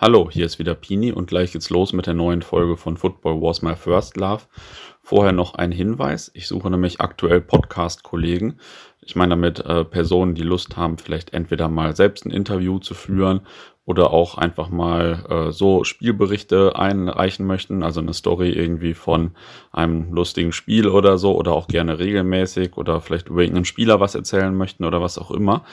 Hallo, hier ist wieder Pini und gleich geht's los mit der neuen Folge von Football Was My First Love. Vorher noch ein Hinweis. Ich suche nämlich aktuell Podcast-Kollegen. Ich meine damit äh, Personen, die Lust haben, vielleicht entweder mal selbst ein Interview zu führen oder auch einfach mal äh, so Spielberichte einreichen möchten, also eine Story irgendwie von einem lustigen Spiel oder so oder auch gerne regelmäßig oder vielleicht über irgendeinen Spieler was erzählen möchten oder was auch immer.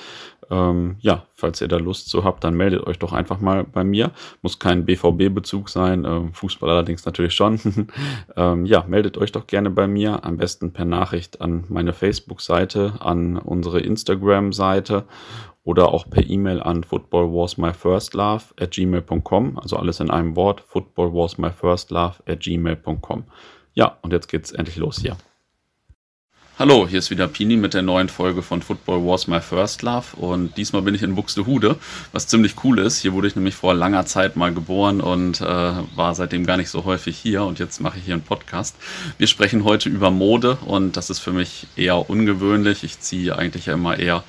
Ähm, ja, falls ihr da Lust zu habt, dann meldet euch doch einfach mal bei mir. Muss kein BVB-Bezug sein, äh, Fußball allerdings natürlich schon. ähm, ja, meldet euch doch gerne bei mir, am besten per Nachricht an meine Facebook-Seite, an unsere Instagram-Seite oder auch per E-Mail an footballwasmyfirstlove at gmail.com, also alles in einem Wort, footballwasmyfirstlove at gmail.com. Ja, und jetzt geht's endlich los hier. Hallo, hier ist wieder Pini mit der neuen Folge von Football Wars My First Love und diesmal bin ich in Buxtehude, was ziemlich cool ist. Hier wurde ich nämlich vor langer Zeit mal geboren und äh, war seitdem gar nicht so häufig hier und jetzt mache ich hier einen Podcast. Wir sprechen heute über Mode und das ist für mich eher ungewöhnlich. Ich ziehe eigentlich ja immer eher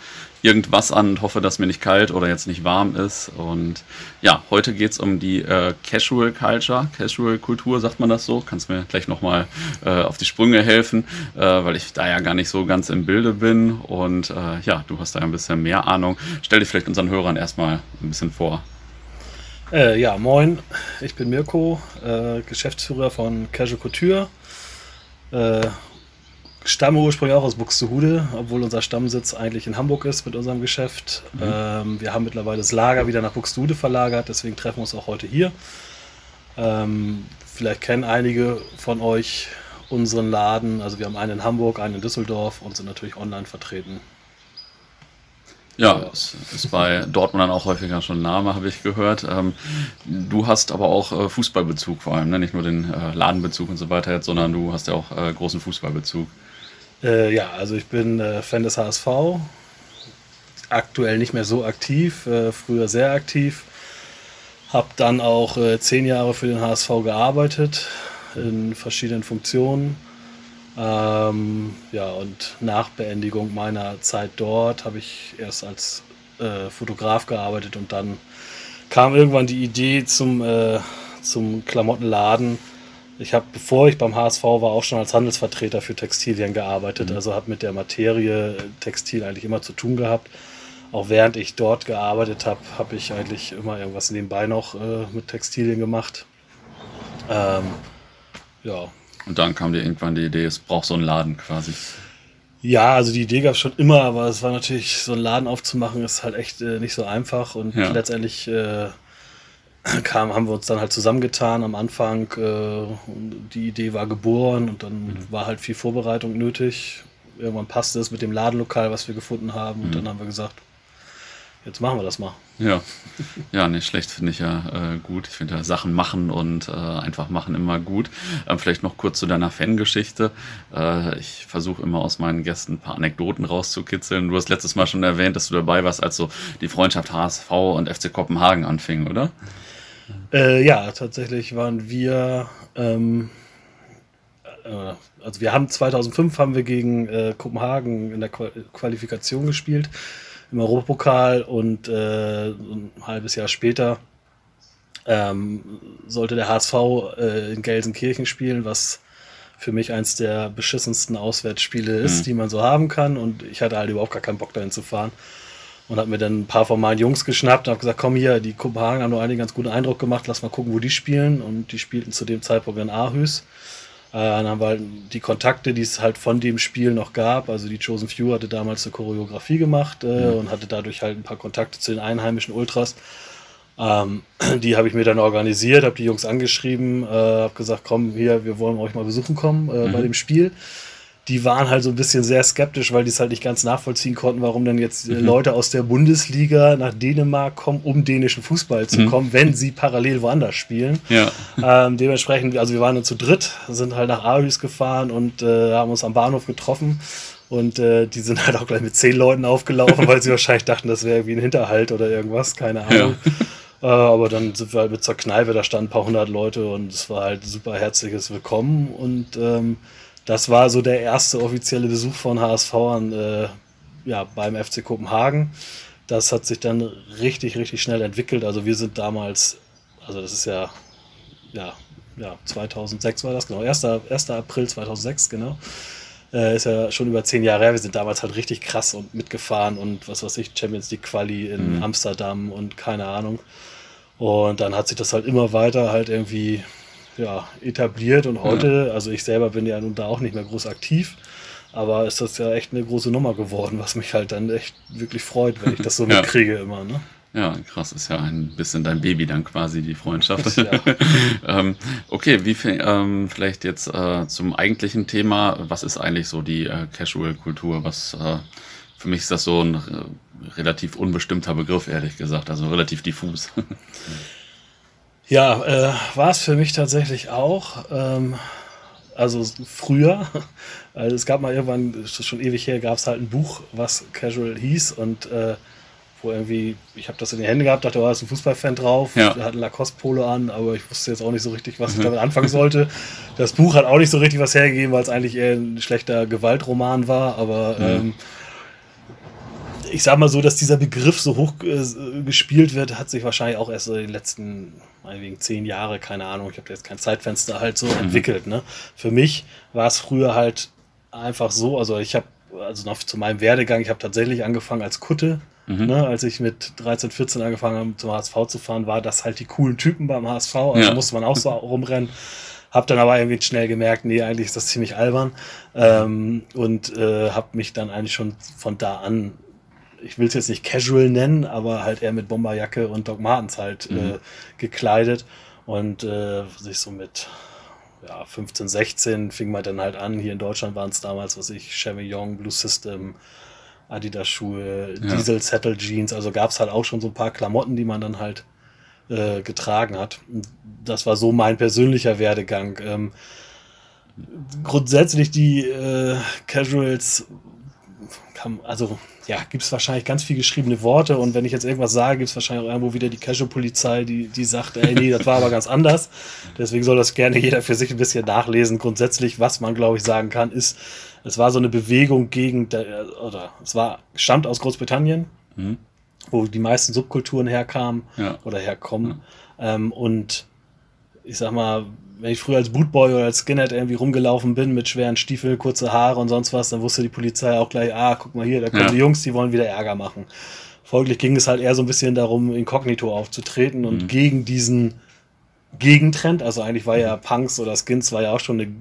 irgendwas an und hoffe, dass mir nicht kalt oder jetzt nicht warm ist. Und ja, heute geht es um die äh, Casual Culture, Casual Kultur, sagt man das so? Kannst mir gleich nochmal äh, auf die Sprünge helfen, äh, weil ich da ja gar nicht so ganz im Bilde bin. Und äh, ja, du hast da ein bisschen mehr Ahnung. Stell dich vielleicht unseren Hörern erstmal ein bisschen vor. Äh, ja, moin, ich bin Mirko, äh, Geschäftsführer von Casual Couture. Äh, stamme ursprünglich auch aus Buxtehude, obwohl unser Stammsitz eigentlich in Hamburg ist mit unserem Geschäft. Mhm. Ähm, wir haben mittlerweile das Lager wieder nach Buxtehude verlagert, deswegen treffen wir uns auch heute hier. Ähm, vielleicht kennen einige von euch unseren Laden. Also wir haben einen in Hamburg, einen in Düsseldorf und sind natürlich online vertreten. Ja, es ist bei Dortmund dann auch häufiger schon Name, habe ich gehört. Ähm, du hast aber auch äh, Fußballbezug vor allem, ne? nicht nur den äh, Ladenbezug und so weiter sondern du hast ja auch äh, großen Fußballbezug. Äh, ja, also ich bin äh, Fan des HSV. Aktuell nicht mehr so aktiv, äh, früher sehr aktiv. Hab dann auch äh, zehn Jahre für den HSV gearbeitet in verschiedenen Funktionen. Ähm, ja, und nach Beendigung meiner Zeit dort habe ich erst als äh, Fotograf gearbeitet und dann kam irgendwann die Idee zum, äh, zum Klamottenladen ich habe, bevor ich beim HSV war, auch schon als Handelsvertreter für Textilien gearbeitet. Mhm. Also habe mit der Materie Textil eigentlich immer zu tun gehabt. Auch während ich dort gearbeitet habe, habe ich eigentlich immer irgendwas nebenbei noch äh, mit Textilien gemacht. Ähm, ja. Und dann kam dir irgendwann die Idee, es braucht so einen Laden quasi. Ja, also die Idee gab es schon immer, aber es war natürlich, so einen Laden aufzumachen, ist halt echt äh, nicht so einfach und ja. letztendlich äh, kam, haben wir uns dann halt zusammengetan am Anfang. Äh, die Idee war geboren und dann mhm. war halt viel Vorbereitung nötig. Irgendwann passte es mit dem Ladenlokal, was wir gefunden haben. Und mhm. dann haben wir gesagt, jetzt machen wir das mal. Ja, ja, nicht schlecht finde ich ja äh, gut. Ich finde ja Sachen machen und äh, einfach machen immer gut. Ähm, vielleicht noch kurz zu deiner Fangeschichte. Äh, ich versuche immer aus meinen Gästen ein paar Anekdoten rauszukitzeln. Du hast letztes Mal schon erwähnt, dass du dabei warst, als so die Freundschaft HSV und FC Kopenhagen anfing, oder? Äh, ja, tatsächlich waren wir, ähm, äh, also wir haben 2005 haben wir gegen äh, Kopenhagen in der Qualifikation gespielt im Europapokal und äh, ein halbes Jahr später ähm, sollte der HSV äh, in Gelsenkirchen spielen, was für mich eins der beschissensten Auswärtsspiele ist, mhm. die man so haben kann. Und ich hatte halt überhaupt gar keinen Bock dahin zu fahren und habe mir dann ein paar von meinen Jungs geschnappt und habe gesagt, komm hier, die Kopenhagen haben nur einen ganz guten Eindruck gemacht, lass mal gucken, wo die spielen. Und die spielten zu dem Zeitpunkt in Aarhus. Äh, dann haben wir halt die Kontakte, die es halt von dem Spiel noch gab. Also die Chosen Few hatte damals eine Choreografie gemacht äh, mhm. und hatte dadurch halt ein paar Kontakte zu den einheimischen Ultras. Ähm, die habe ich mir dann organisiert, habe die Jungs angeschrieben, äh, habe gesagt, komm hier, wir wollen euch mal besuchen kommen äh, mhm. bei dem Spiel die waren halt so ein bisschen sehr skeptisch, weil die es halt nicht ganz nachvollziehen konnten, warum denn jetzt mhm. Leute aus der Bundesliga nach Dänemark kommen, um dänischen Fußball zu mhm. kommen, wenn sie parallel woanders spielen. Ja. Ähm, dementsprechend, also wir waren dann zu dritt, sind halt nach Aarhus gefahren und äh, haben uns am Bahnhof getroffen. Und äh, die sind halt auch gleich mit zehn Leuten aufgelaufen, weil sie wahrscheinlich dachten, das wäre irgendwie ein Hinterhalt oder irgendwas, keine Ahnung. Ja. Äh, aber dann sind wir halt mit zur Kneipe, da standen ein paar hundert Leute und es war halt super herzliches Willkommen und ähm, das war so der erste offizielle Besuch von HSV an, äh, ja, beim FC Kopenhagen. Das hat sich dann richtig, richtig schnell entwickelt. Also wir sind damals also das ist ja, ja, ja, 2006 war das, genau, 1. 1. April 2006, genau. Äh, ist ja schon über zehn Jahre her. Wir sind damals halt richtig krass und mitgefahren und was weiß ich, Champions League Quali in mhm. Amsterdam und keine Ahnung. Und dann hat sich das halt immer weiter halt irgendwie ja, etabliert und heute, ja. also ich selber bin ja nun da auch nicht mehr groß aktiv, aber ist das ja echt eine große Nummer geworden, was mich halt dann echt wirklich freut, wenn ich das so ja. mitkriege immer. Ne? Ja, krass, ist ja ein bisschen dein Baby dann quasi, die Freundschaft. Ja. ähm, okay, wie viel, ähm, vielleicht jetzt äh, zum eigentlichen Thema, was ist eigentlich so die äh, Casual-Kultur? Was äh, für mich ist das so ein äh, relativ unbestimmter Begriff, ehrlich gesagt, also relativ diffus. Ja, äh, war es für mich tatsächlich auch. Ähm, also früher, also es gab mal irgendwann, schon ewig her, gab es halt ein Buch, was Casual hieß und äh, wo irgendwie, ich habe das in die Hände gehabt, dachte, da oh, ist ein Fußballfan drauf, ja. der hat ein Lacoste-Polo an, aber ich wusste jetzt auch nicht so richtig, was ich mhm. damit anfangen sollte. Das Buch hat auch nicht so richtig was hergegeben, weil es eigentlich eher ein schlechter Gewaltroman war, aber mhm. ähm, ich sag mal so, dass dieser Begriff so hoch äh, gespielt wird, hat sich wahrscheinlich auch erst so in den letzten, meinetwegen zehn Jahre, keine Ahnung, ich habe jetzt kein Zeitfenster halt so mhm. entwickelt. Ne? Für mich war es früher halt einfach so, also ich habe, also noch zu meinem Werdegang, ich habe tatsächlich angefangen als Kutte Mhm. Ne, als ich mit 13, 14 angefangen habe, zum HSV zu fahren, war das halt die coolen Typen beim HSV. Also ja. musste man auch so rumrennen. Hab dann aber irgendwie schnell gemerkt, nee, eigentlich ist das ziemlich albern. Ähm, und äh, habe mich dann eigentlich schon von da an, ich will es jetzt nicht casual nennen, aber halt eher mit Bomberjacke und Doc Martens halt mhm. äh, gekleidet. Und äh, sich so mit ja, 15, 16 fing man dann halt an. Hier in Deutschland waren es damals, was ich, Chevignon, Blue System, Adidas-Schuhe, ja. Diesel-Settle-Jeans. Also gab es halt auch schon so ein paar Klamotten, die man dann halt äh, getragen hat. Das war so mein persönlicher Werdegang. Ähm, grundsätzlich die äh, Casuals, kann, also ja, gibt es wahrscheinlich ganz viel geschriebene Worte und wenn ich jetzt irgendwas sage, gibt es wahrscheinlich auch irgendwo wieder die Casual-Polizei, die, die sagt, ey, nee, das war aber ganz anders. Deswegen soll das gerne jeder für sich ein bisschen nachlesen. Grundsätzlich, was man, glaube ich, sagen kann, ist, es war so eine Bewegung gegen, oder es war, stammt aus Großbritannien, mhm. wo die meisten Subkulturen herkamen ja. oder herkommen. Ja. Ähm, und ich sag mal, wenn ich früher als Bootboy oder als Skinhead irgendwie rumgelaufen bin mit schweren Stiefeln, kurze Haare und sonst was, dann wusste die Polizei auch gleich, ah, guck mal hier, da kommen ja. die Jungs, die wollen wieder Ärger machen. Folglich ging es halt eher so ein bisschen darum, inkognito aufzutreten und mhm. gegen diesen Gegentrend, also eigentlich war ja Punks oder Skins war ja auch schon eine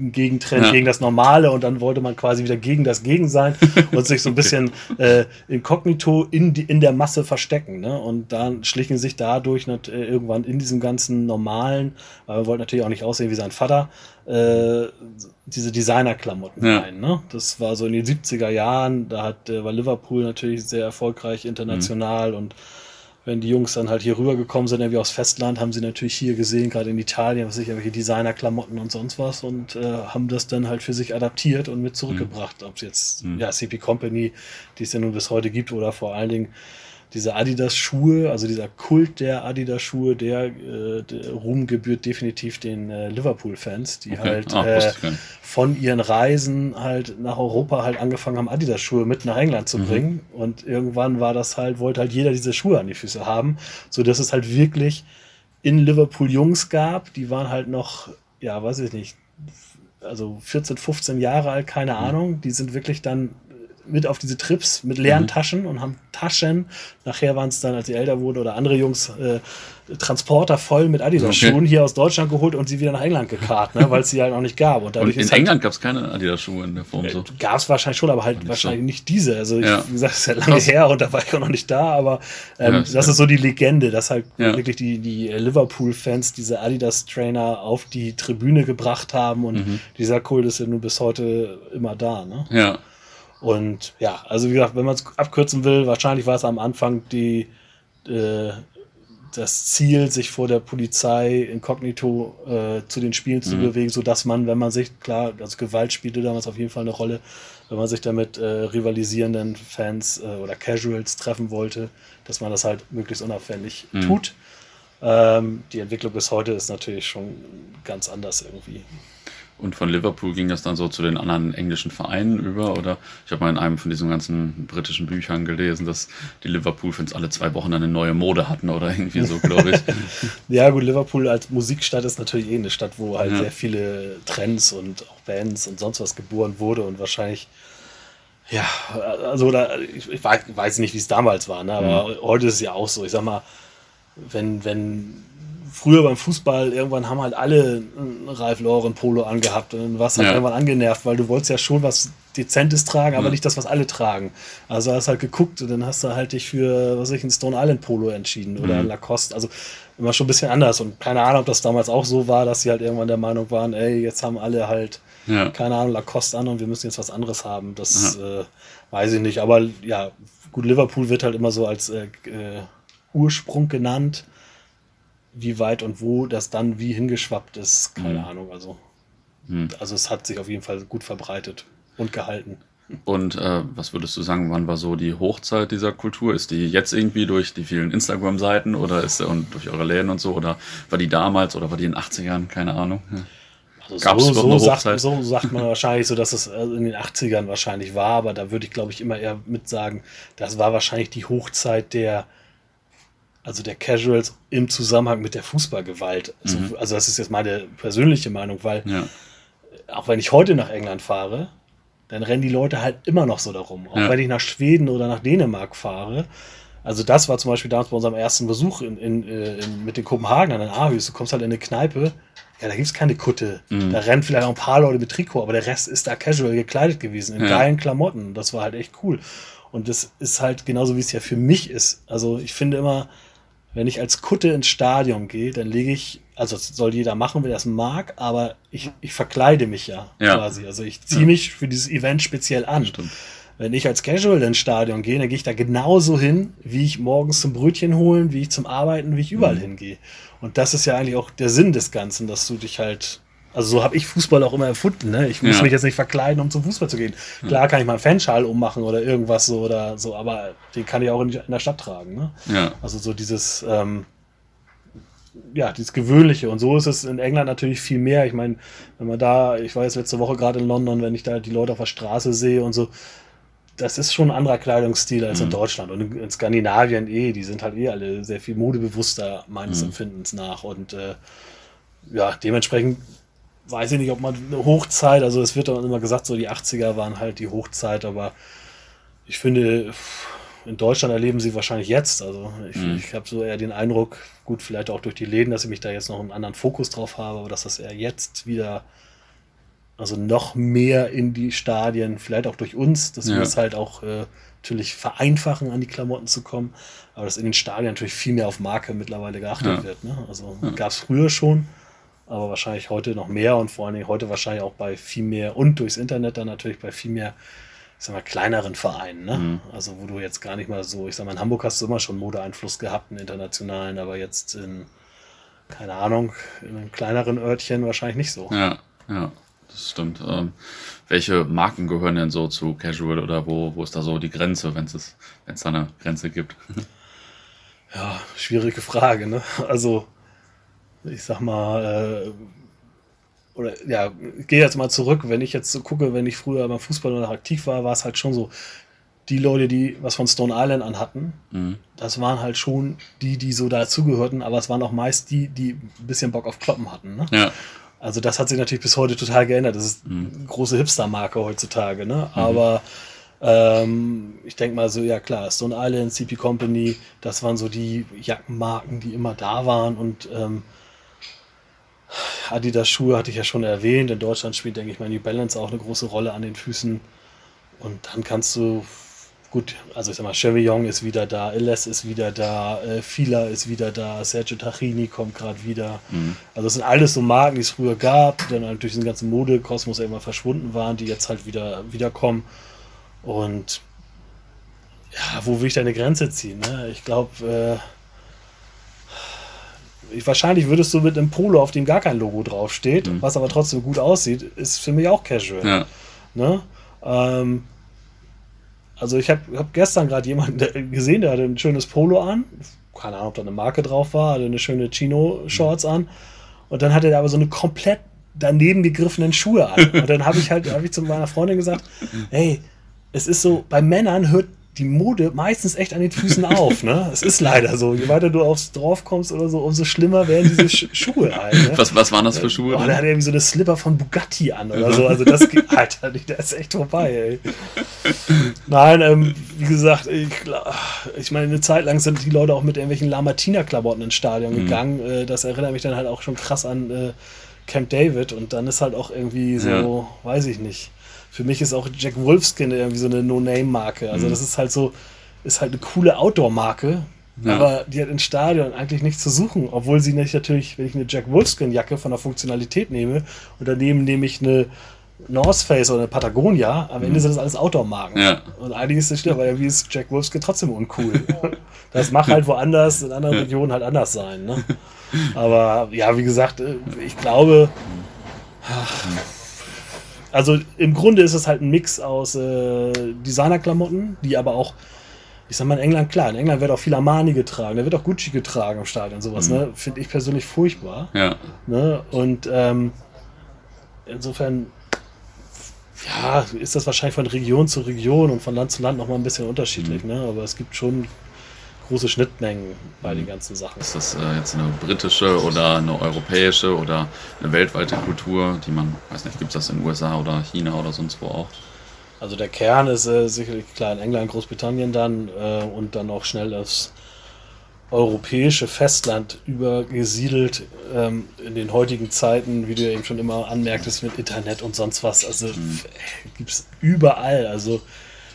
Gegentrend ja. gegen das Normale und dann wollte man quasi wieder gegen das Gegen sein und sich so ein bisschen äh, inkognito in, die, in der Masse verstecken. Ne? Und dann schlichen sich dadurch nicht, äh, irgendwann in diesem ganzen Normalen, weil man wollte natürlich auch nicht aussehen wie sein Vater, äh, diese Designerklamotten ja. ein. Ne? Das war so in den 70er Jahren, da hat, äh, war Liverpool natürlich sehr erfolgreich international mhm. und wenn die Jungs dann halt hier rübergekommen sind, irgendwie aus Festland, haben sie natürlich hier gesehen, gerade in Italien, was ich, irgendwelche Designerklamotten und sonst was und äh, haben das dann halt für sich adaptiert und mit zurückgebracht. Mhm. Ob es jetzt, mhm. ja, CP Company, die es ja nun bis heute gibt, oder vor allen Dingen diese Adidas-Schuhe, also dieser Kult der Adidas-Schuhe, der, äh, der Ruhm gebührt definitiv den äh, Liverpool-Fans, die okay. halt ah, äh, von ihren Reisen halt nach Europa halt angefangen haben, Adidas-Schuhe mit nach England zu mhm. bringen. Und irgendwann war das halt, wollte halt jeder diese Schuhe an die Füße haben, so dass es halt wirklich in Liverpool Jungs gab, die waren halt noch, ja, weiß ich nicht, also 14, 15 Jahre alt, keine mhm. Ahnung, die sind wirklich dann mit auf diese Trips mit leeren mhm. Taschen und haben Taschen. Nachher waren es dann, als sie älter wurden oder andere Jungs, äh, Transporter voll mit Adidas-Schuhen okay. hier aus Deutschland geholt und sie wieder nach England gekarrt, ne, weil es sie halt noch nicht gab. Und, und in halt, England gab es keine Adidas-Schuhe in der Form so. Gab es wahrscheinlich schon, aber halt wahrscheinlich so. nicht diese. Also, ja. ich, wie gesagt, es ist ja lange Krass. her und da war ich auch noch nicht da, aber ähm, ja, das ja. ist so die Legende, dass halt wirklich die, die Liverpool-Fans diese Adidas-Trainer auf die Tribüne gebracht haben und mhm. dieser Kult ist ja nun bis heute immer da. Ne? Ja. Und ja, also wie gesagt, wenn man es abkürzen will, wahrscheinlich war es am Anfang die, äh, das Ziel, sich vor der Polizei inkognito äh, zu den Spielen zu mhm. bewegen, sodass man, wenn man sich, klar, also Gewalt spielte damals auf jeden Fall eine Rolle, wenn man sich damit äh, rivalisierenden Fans äh, oder Casuals treffen wollte, dass man das halt möglichst unauffällig mhm. tut. Ähm, die Entwicklung bis heute ist natürlich schon ganz anders irgendwie. Und von Liverpool ging das dann so zu den anderen englischen Vereinen über? Oder ich habe mal in einem von diesen ganzen britischen Büchern gelesen, dass die Liverpool-Fans alle zwei Wochen eine neue Mode hatten oder irgendwie so, glaube ich. ja, gut, Liverpool als Musikstadt ist natürlich eh eine Stadt, wo halt ja. sehr viele Trends und auch Bands und sonst was geboren wurde und wahrscheinlich. Ja, also da, ich, ich weiß nicht, wie es damals war, ne? aber mhm. heute ist es ja auch so. Ich sag mal, wenn, wenn früher beim Fußball, irgendwann haben halt alle ein Ralf Lauren Polo angehabt und warst halt ja. irgendwann angenervt, weil du wolltest ja schon was Dezentes tragen, aber ja. nicht das, was alle tragen. Also hast halt geguckt und dann hast du halt dich für, was weiß ich, ein Stone Island Polo entschieden oder mhm. Lacoste. Also immer schon ein bisschen anders und keine Ahnung, ob das damals auch so war, dass sie halt irgendwann der Meinung waren, ey, jetzt haben alle halt, ja. keine Ahnung, Lacoste an und wir müssen jetzt was anderes haben. Das äh, weiß ich nicht. Aber ja, gut, Liverpool wird halt immer so als äh, äh, Ursprung genannt wie weit und wo das dann wie hingeschwappt ist, keine mhm. Ahnung. Also, mhm. also es hat sich auf jeden Fall gut verbreitet und gehalten. Und äh, was würdest du sagen, wann war so die Hochzeit dieser Kultur? Ist die jetzt irgendwie durch die vielen Instagram-Seiten oder ist und durch eure Läden und so? Oder war die damals oder war die in den 80ern? Keine Ahnung. Also Gab's so, so, sagt, so sagt man wahrscheinlich so, dass es äh, in den 80ern wahrscheinlich war, aber da würde ich glaube ich immer eher mit sagen, das war wahrscheinlich die Hochzeit der also der Casuals im Zusammenhang mit der Fußballgewalt. Also, mhm. also das ist jetzt meine persönliche Meinung, weil ja. auch wenn ich heute nach England fahre, dann rennen die Leute halt immer noch so darum. Auch ja. wenn ich nach Schweden oder nach Dänemark fahre. Also das war zum Beispiel damals bei unserem ersten Besuch in, in, äh, in, mit den Kopenhagen an Aarhus. Du kommst halt in eine Kneipe, ja, da gibt es keine Kutte. Mhm. Da rennen vielleicht auch ein paar Leute mit Trikot, aber der Rest ist da casual gekleidet gewesen, in ja. geilen Klamotten. Das war halt echt cool. Und das ist halt genauso, wie es ja für mich ist. Also ich finde immer, wenn ich als Kutte ins Stadion gehe, dann lege ich, also das soll jeder machen, wer das mag, aber ich, ich verkleide mich ja, ja. quasi. Also ich ziehe ja. mich für dieses Event speziell an. Stimmt. Wenn ich als Casual ins Stadion gehe, dann gehe ich da genauso hin, wie ich morgens zum Brötchen holen, wie ich zum Arbeiten, wie ich überall mhm. hingehe. Und das ist ja eigentlich auch der Sinn des Ganzen, dass du dich halt also so habe ich Fußball auch immer erfunden. Ne? Ich muss ja. mich jetzt nicht verkleiden, um zum Fußball zu gehen. Klar kann ich mal einen Fanschal ummachen oder irgendwas so oder so, aber den kann ich auch in, der Stadt tragen. Ne? Ja. Also so dieses, ähm, ja, dieses Gewöhnliche. Und so ist es in England natürlich viel mehr. Ich meine, wenn man da, ich war jetzt letzte Woche gerade in London, wenn ich da die Leute auf der Straße sehe und so, das ist schon ein anderer Kleidungsstil als mhm. in Deutschland. Und in, Skandinavien eh, die sind halt eh alle sehr viel modebewusster meines mhm. Empfindens nach. Und äh, ja, dementsprechend weiß ich nicht, ob man eine Hochzeit, also es wird dann immer gesagt, so die 80er waren halt die Hochzeit, aber ich finde, in Deutschland erleben sie wahrscheinlich jetzt. Also ich, mhm. ich habe so eher den Eindruck, gut, vielleicht auch durch die Läden, dass ich mich da jetzt noch einen anderen Fokus drauf habe, aber dass das eher jetzt wieder, also noch mehr in die Stadien, vielleicht auch durch uns, dass ja. wir es halt auch äh, natürlich vereinfachen, an die Klamotten zu kommen, aber dass in den Stadien natürlich viel mehr auf Marke mittlerweile geachtet ja. wird. Ne? Also ja. gab es früher schon, aber wahrscheinlich heute noch mehr und vor allen Dingen heute wahrscheinlich auch bei viel mehr und durchs Internet dann natürlich bei viel mehr, ich sag mal, kleineren Vereinen. Ne? Mhm. Also wo du jetzt gar nicht mal so, ich sag mal, in Hamburg hast du immer schon Modeeinfluss gehabt, einen internationalen, aber jetzt in, keine Ahnung, in einem kleineren Örtchen wahrscheinlich nicht so. Ja, ja, das stimmt. Ähm, welche Marken gehören denn so zu Casual oder wo, wo ist da so die Grenze, wenn es da eine Grenze gibt? Ja, schwierige Frage, ne? Also ich sag mal, äh, oder ja, ich gehe jetzt mal zurück, wenn ich jetzt so gucke, wenn ich früher beim Fußball noch aktiv war, war es halt schon so, die Leute, die was von Stone Island anhatten, mhm. das waren halt schon die, die so dazugehörten, aber es waren auch meist die, die ein bisschen Bock auf Kloppen hatten. Ne? Ja. Also das hat sich natürlich bis heute total geändert. Das ist mhm. eine große Hipster-Marke heutzutage, ne? Mhm. Aber ähm, ich denke mal so, ja klar, Stone Island, CP Company, das waren so die Jackenmarken, die immer da waren und ähm, Adidas Schuhe hatte ich ja schon erwähnt. In Deutschland spielt, denke ich mal, die Balance auch eine große Rolle an den Füßen. Und dann kannst du, gut, also ich sag mal, Chevillon ist wieder da, Illes ist wieder da, äh, Fila ist wieder da, Sergio Tachini kommt gerade wieder. Mhm. Also das sind alles so Marken, die es früher gab, die dann halt durch den ganzen Modekosmos irgendwann verschwunden waren, die jetzt halt wieder wiederkommen. Und ja, wo will ich deine Grenze ziehen? Ne? Ich glaube, äh, wahrscheinlich würdest du mit einem Polo, auf dem gar kein Logo draufsteht, mhm. was aber trotzdem gut aussieht, ist für mich auch casual. Ja. Ne? Ähm, also ich habe hab gestern gerade jemanden gesehen, der hatte ein schönes Polo an. Keine Ahnung, ob da eine Marke drauf war, hatte eine schöne Chino-Shorts mhm. an. Und dann hatte er aber so eine komplett daneben gegriffenen Schuhe an. Und dann habe ich halt, habe ich zu meiner Freundin gesagt, hey, es ist so, bei Männern hört die Mode meistens echt an den Füßen auf. Ne? Es ist leider so. Je weiter du aufs Dorf kommst oder so, umso schlimmer werden diese Sch Schuhe halt. Ne? Was, was waren das für Schuhe? Oh, da hat er irgendwie so eine Slipper von Bugatti an oder so. Also das geht, Alter, der ist echt vorbei, ey. Nein, ähm, wie gesagt, ich, ich meine, eine Zeit lang sind die Leute auch mit irgendwelchen Lamartina-Klamotten ins Stadion mhm. gegangen. Äh, das erinnert mich dann halt auch schon krass an äh, Camp David und dann ist halt auch irgendwie so, ja. weiß ich nicht für mich ist auch Jack Wolfskin irgendwie so eine No-Name-Marke. Also mhm. das ist halt so, ist halt eine coole Outdoor-Marke, ja. aber die hat im Stadion eigentlich nichts zu suchen, obwohl sie nicht natürlich, wenn ich eine Jack Wolfskin-Jacke von der Funktionalität nehme und daneben nehme ich eine North Face oder eine Patagonia, am Ende mhm. sind das alles Outdoor-Marken. Ja. Und eigentlich ist das stimmt, aber irgendwie ist Jack Wolfskin trotzdem uncool. das mag halt woanders, in anderen Regionen halt anders sein. Ne? Aber ja, wie gesagt, äh, ich glaube, ach, also im Grunde ist es halt ein Mix aus äh, Designerklamotten, die aber auch, ich sag mal in England, klar, in England wird auch viel Armani getragen, da wird auch Gucci getragen im Stadion, sowas, mhm. ne? Finde ich persönlich furchtbar. Ja. Ne? Und ähm, insofern, ja, ist das wahrscheinlich von Region zu Region und von Land zu Land nochmal ein bisschen unterschiedlich, mhm. ne? Aber es gibt schon große Schnittmengen bei den ganzen Sachen. Ist das äh, jetzt eine britische oder eine europäische oder eine weltweite Kultur, die man, weiß nicht, gibt es das in den USA oder China oder sonst wo auch? Also der Kern ist äh, sicherlich klar in England, Großbritannien dann äh, und dann auch schnell aufs europäische Festland übergesiedelt ähm, in den heutigen Zeiten, wie du ja eben schon immer anmerktest, mit Internet und sonst was. Also mhm. gibt es überall. Also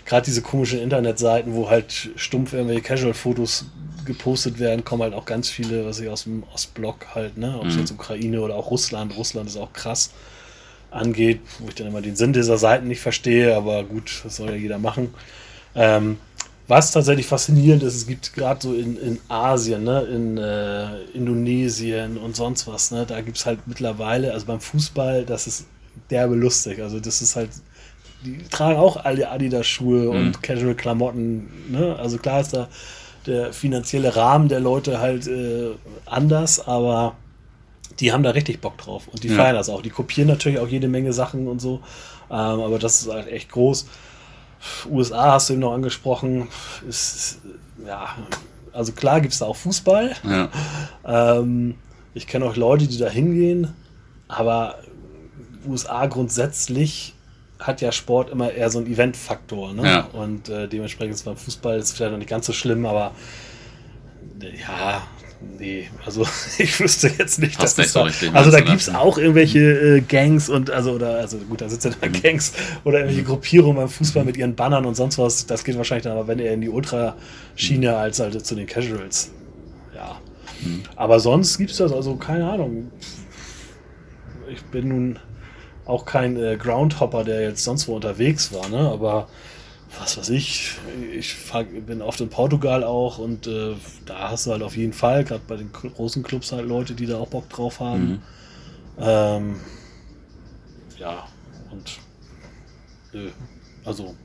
gerade diese komischen Internetseiten, wo halt stumpf irgendwelche Casual-Fotos gepostet werden, kommen halt auch ganz viele, was ich aus dem Ostblock halt, ne, ob es mhm. jetzt Ukraine oder auch Russland, Russland ist auch krass angeht, wo ich dann immer den Sinn dieser Seiten nicht verstehe, aber gut, das soll ja jeder machen. Ähm, was tatsächlich faszinierend ist, es gibt gerade so in, in Asien, ne, in äh, Indonesien und sonst was, ne, da gibt es halt mittlerweile, also beim Fußball, das ist derbe lustig. Also das ist halt die tragen auch alle Adidas-Schuhe mhm. und Casual-Klamotten. Ne? Also klar ist da der finanzielle Rahmen der Leute halt äh, anders, aber die haben da richtig Bock drauf und die ja. feiern das auch. Die kopieren natürlich auch jede Menge Sachen und so, ähm, aber das ist halt echt groß. USA hast du eben noch angesprochen, ist, ja, also klar gibt es da auch Fußball. Ja. Ähm, ich kenne auch Leute, die da hingehen, aber USA grundsätzlich hat ja Sport immer eher so einen Event-Faktor. Ne? Ja. Und äh, dementsprechend ist beim Fußball ist vielleicht noch nicht ganz so schlimm, aber ja, nee, also ich wüsste jetzt nicht, dass nicht so richtig. Also da gibt es auch irgendwelche äh, Gangs und also oder also gut, da sitzen ja mhm. Gangs oder irgendwelche mhm. Gruppierungen beim Fußball mit ihren Bannern und sonst was. Das geht wahrscheinlich dann aber, wenn er in die Ultraschiene mhm. als halt zu den Casuals. Ja. Mhm. Aber sonst gibt es das, also keine Ahnung. Ich bin nun auch kein äh, Groundhopper, der jetzt sonst wo unterwegs war, ne? Aber was weiß ich, ich fahr, bin oft in Portugal auch und äh, da hast du halt auf jeden Fall, gerade bei den großen Clubs halt Leute, die da auch Bock drauf haben. Mhm. Ähm, ja, und nö, also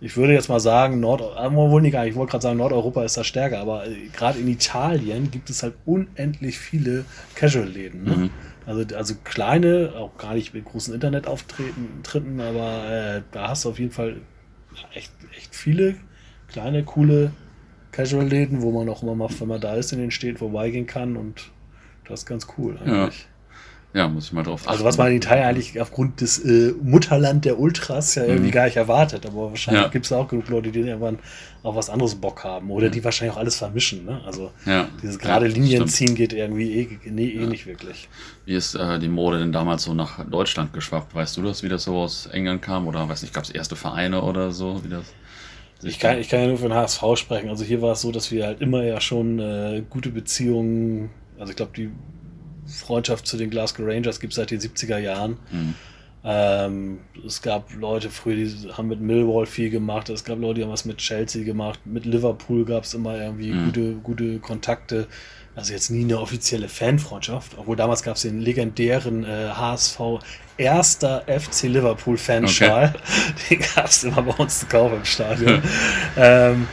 ich würde jetzt mal sagen, Nord, äh, wohl nicht, ich wollte gerade sagen, Nordeuropa ist da stärker, aber äh, gerade in Italien gibt es halt unendlich viele Casual-Läden. Ne? Mhm. Also, also kleine, auch gar nicht mit großen Internetauftritten, aber äh, da hast du auf jeden Fall echt, echt viele kleine, coole Casual-Läden, wo man auch immer mal, wenn man da ist, in den Städten vorbeigehen kann und das ist ganz cool eigentlich. Ja. Ja, muss ich mal drauf achten. Also was man in Italien eigentlich aufgrund des äh, Mutterland der Ultras ja irgendwie mhm. gar nicht erwartet, aber wahrscheinlich ja. gibt es auch genug Leute, die irgendwann auf was anderes Bock haben oder die wahrscheinlich auch alles vermischen. Ne? Also ja. dieses gerade Linien ziehen geht irgendwie eh, nee, eh nicht wirklich. Wie ist äh, die Mode denn damals so nach Deutschland geschwappt? Weißt du das, wie das so aus England kam oder weiß nicht, gab es erste Vereine oder so? Wie das ich kann, ich kann ja nur für den HSV sprechen. Also hier war es so, dass wir halt immer ja schon äh, gute Beziehungen, also ich glaube, die Freundschaft zu den Glasgow Rangers gibt es seit den 70er Jahren. Mhm. Ähm, es gab Leute früher, die haben mit Millwall viel gemacht. Es gab Leute, die haben was mit Chelsea gemacht. Mit Liverpool gab es immer irgendwie mhm. gute, gute Kontakte. Also jetzt nie eine offizielle Fanfreundschaft, obwohl damals gab es den legendären äh, HSV erster FC Liverpool Fanschal. Okay. Den gab es immer bei uns zu kaufen im Stadion. ähm,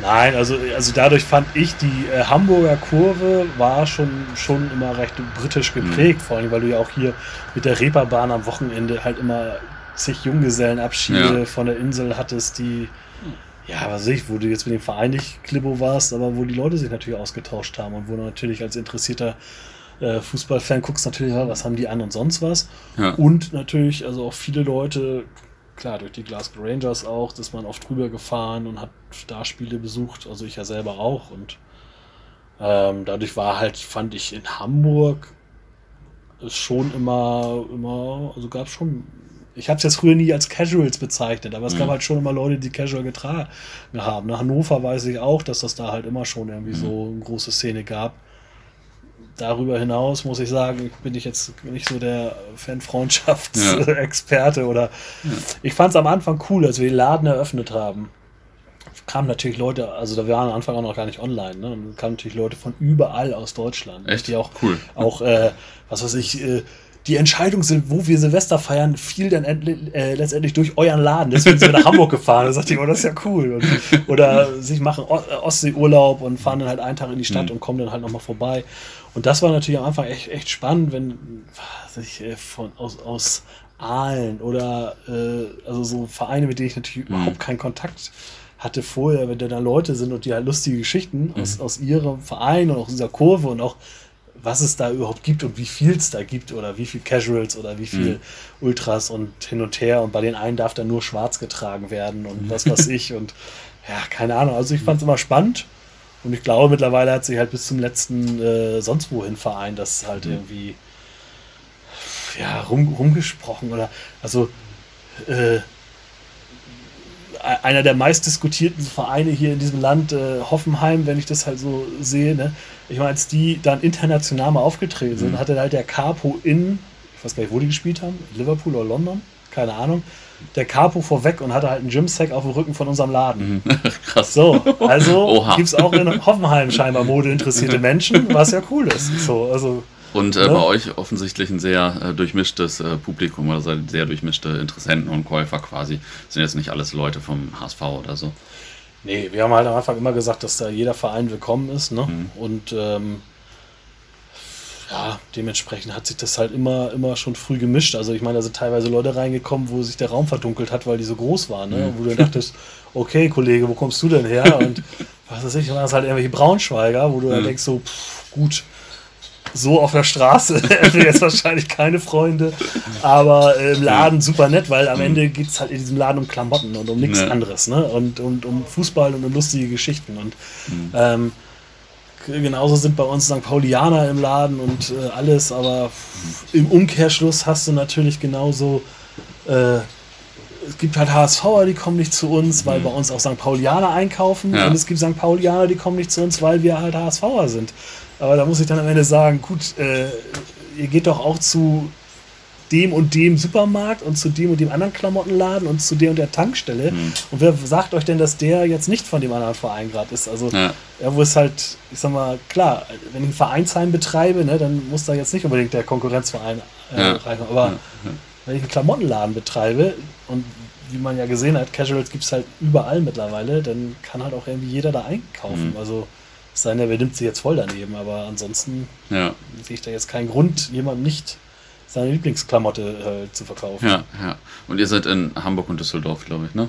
Nein, also, also dadurch fand ich, die äh, Hamburger Kurve war schon, schon immer recht britisch geprägt, mhm. vor allem, weil du ja auch hier mit der Reeperbahn am Wochenende halt immer zig Junggesellenabschiede ja. von der Insel hattest, die, ja, was weiß ich, wo du jetzt mit dem Verein nicht Klippo warst, aber wo die Leute sich natürlich ausgetauscht haben und wo du natürlich als interessierter äh, Fußballfan guckst natürlich, was haben die an und sonst was. Ja. Und natürlich, also auch viele Leute, klar, durch die Glasgow Rangers auch, dass man oft drüber gefahren und hat da Spiele besucht, also ich ja selber auch. Und ähm, dadurch war halt, fand ich in Hamburg schon immer, immer, also gab es schon ich habe es jetzt früher nie als Casuals bezeichnet, aber es mhm. gab halt schon immer Leute, die Casual getragen haben. Nach Hannover weiß ich auch, dass das da halt immer schon irgendwie mhm. so eine große Szene gab. Darüber hinaus muss ich sagen, bin ich jetzt nicht so der Fanfreundschaftsexperte ja. oder ja. ich fand es am Anfang cool, als wir den Laden eröffnet haben. Kamen natürlich Leute, also da waren am Anfang auch noch gar nicht online, ne? Und kamen natürlich Leute von überall aus Deutschland. Echt? Die auch, cool. auch äh, was weiß ich, äh, die Entscheidung, wo wir Silvester feiern, fiel dann äh, letztendlich durch euren Laden. Deswegen sind wir nach Hamburg gefahren. Da sagte ich, oh, das ist ja cool. Und, oder sich machen äh, Ostseeurlaub und fahren dann halt einen Tag in die Stadt mhm. und kommen dann halt nochmal vorbei. Und das war natürlich am Anfang echt, echt spannend, wenn ich äh, von aus, aus Aalen oder äh, also so Vereine, mit denen ich natürlich mhm. überhaupt keinen Kontakt hatte vorher, wenn da Leute sind und die halt lustige Geschichten mhm. aus, aus ihrem Verein und auch dieser Kurve und auch was es da überhaupt gibt und wie viel es da gibt oder wie viel Casuals oder wie viel mhm. Ultras und hin und her und bei den einen darf dann nur schwarz getragen werden und was weiß ich und ja, keine Ahnung. Also ich fand es immer spannend und ich glaube mittlerweile hat sich halt bis zum letzten äh, sonst wohin Verein das halt mhm. irgendwie ja, rum, rumgesprochen oder also äh, einer der meistdiskutierten Vereine hier in diesem Land, äh, Hoffenheim, wenn ich das halt so sehe. Ne? Ich meine, als die dann international mal aufgetreten sind, mhm. hatte halt der Capo in, ich weiß gar nicht, wo die gespielt haben, Liverpool oder London, keine Ahnung, der Capo vorweg und hatte halt einen Gymsack auf dem Rücken von unserem Laden. Mhm. Krass. So, also gibt es auch in Hoffenheim scheinbar modeinteressierte Menschen, was ja cool ist. So, also und äh, ja. bei euch offensichtlich ein sehr äh, durchmischtes äh, Publikum oder sehr durchmischte Interessenten und Käufer quasi. Sind jetzt nicht alles Leute vom HSV oder so. Nee, wir haben halt am Anfang immer gesagt, dass da jeder Verein willkommen ist. Ne? Mhm. Und ähm, ja, dementsprechend hat sich das halt immer, immer schon früh gemischt. Also ich meine, da sind teilweise Leute reingekommen, wo sich der Raum verdunkelt hat, weil die so groß waren. Ne? Mhm. Wo du dachtest, okay, Kollege, wo kommst du denn her? Und was weiß ich, waren das halt irgendwelche Braunschweiger, wo du mhm. dann denkst so, pff, gut, so auf der Straße hätte jetzt wahrscheinlich keine Freunde, aber im Laden super nett, weil am mhm. Ende geht es halt in diesem Laden um Klamotten und um nichts ja. anderes, ne? Und, und um Fußball und um lustige Geschichten. Und mhm. ähm, genauso sind bei uns St. Paulianer im Laden und äh, alles, aber im Umkehrschluss hast du natürlich genauso. Äh, es gibt halt HSVer, die kommen nicht zu uns, weil mhm. bei uns auch St. Paulianer einkaufen. Ja. Und es gibt St. Paulianer, die kommen nicht zu uns, weil wir halt HSVer sind. Aber da muss ich dann am Ende sagen, gut, äh, ihr geht doch auch zu dem und dem Supermarkt und zu dem und dem anderen Klamottenladen und zu der und der Tankstelle. Mhm. Und wer sagt euch denn, dass der jetzt nicht von dem anderen Verein gerade ist? Also, ja. ja. wo es halt, ich sag mal, klar, wenn ich ein Vereinsheim betreibe, ne, dann muss da jetzt nicht unbedingt der Konkurrenzverein äh, ja. rein. Aber ja. wenn ich einen Klamottenladen betreibe und wie man ja gesehen hat, Casuals gibt es halt überall mittlerweile, dann kann halt auch irgendwie jeder da einkaufen. Mhm. Also es sei denn, wer nimmt sie jetzt voll daneben, aber ansonsten ja. sehe ich da jetzt keinen Grund, jemandem nicht seine Lieblingsklamotte äh, zu verkaufen. Ja, ja. Und ihr seid in Hamburg und Düsseldorf, glaube ich, ne?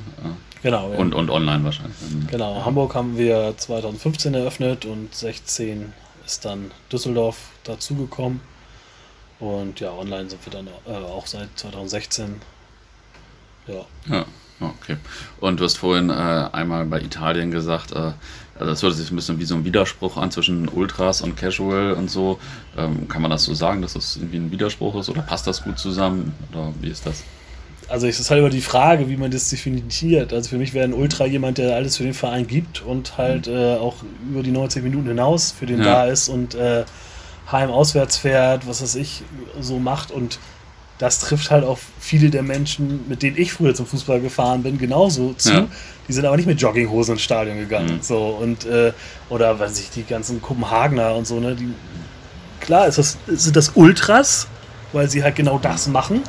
Genau. Ja. Und, und online wahrscheinlich. Genau. Ja. Hamburg haben wir 2015 eröffnet und 16 ist dann Düsseldorf dazugekommen. Und ja, online sind wir dann äh, auch seit 2016. Ja. Ja, okay. Und du hast vorhin äh, einmal bei Italien gesagt, äh, also das hört sich ein bisschen wie so ein Widerspruch an zwischen Ultras und Casual und so. Ähm, kann man das so sagen, dass das irgendwie ein Widerspruch ist oder passt das gut zusammen oder wie ist das? Also es ist halt immer die Frage, wie man das definiert. Also für mich wäre ein Ultra jemand, der alles für den Verein gibt und halt mhm. äh, auch über die 90 Minuten hinaus für den ja. da ist und äh, heim auswärts fährt, was weiß ich, so macht und das trifft halt auch viele der Menschen, mit denen ich früher zum Fußball gefahren bin, genauso zu. Ja. Die sind aber nicht mit Jogginghosen ins Stadion gegangen. Mhm. So, und, äh, oder weiß ich, die ganzen Kopenhagener und so, ne? Die, klar, ist das, sind das Ultras, weil sie halt genau das machen.